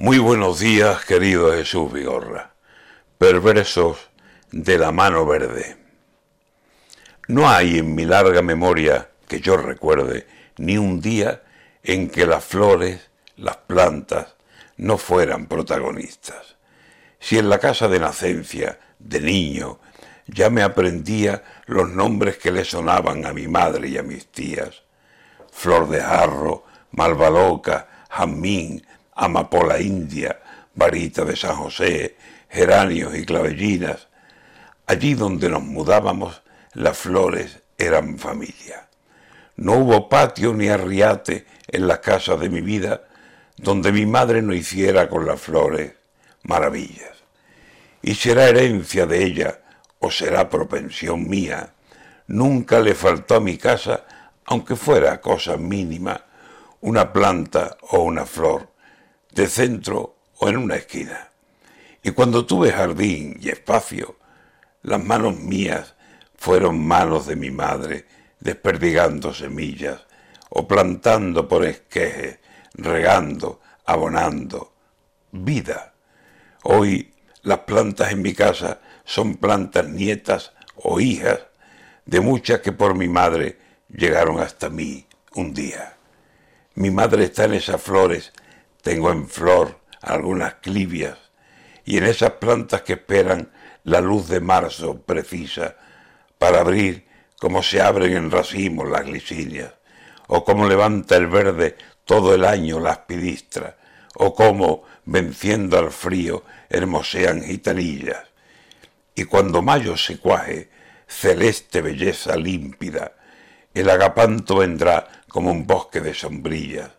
Muy buenos días, querido Jesús Vigorra, perversos de la mano verde. No hay en mi larga memoria que yo recuerde ni un día en que las flores, las plantas, no fueran protagonistas. Si en la casa de nacencia, de niño, ya me aprendía los nombres que le sonaban a mi madre y a mis tías, Flor de Jarro, Malvaloca, Jamín, amapola india, varita de San José, geranios y clavellinas. Allí donde nos mudábamos, las flores eran familia. No hubo patio ni arriate en las casas de mi vida donde mi madre no hiciera con las flores maravillas. Y será herencia de ella o será propensión mía, nunca le faltó a mi casa, aunque fuera cosa mínima, una planta o una flor de centro o en una esquina. Y cuando tuve jardín y espacio, las manos mías fueron manos de mi madre, desperdigando semillas, o plantando por esquejes, regando, abonando. Vida. Hoy las plantas en mi casa son plantas nietas o hijas de muchas que por mi madre llegaron hasta mí un día. Mi madre está en esas flores tengo en flor algunas clivias y en esas plantas que esperan la luz de marzo precisa para abrir como se abren en racimos las glicinias, o como levanta el verde todo el año las pidistras, o como, venciendo al frío, hermosean gitanillas. Y cuando mayo se cuaje, celeste belleza límpida, el agapanto vendrá como un bosque de sombrillas,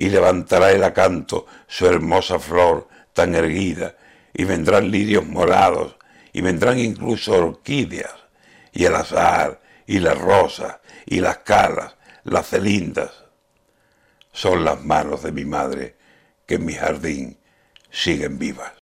y levantará el acanto su hermosa flor tan erguida, y vendrán lirios morados, y vendrán incluso orquídeas, y el azar, y las rosas, y las calas, las celindas. Son las manos de mi madre que en mi jardín siguen vivas.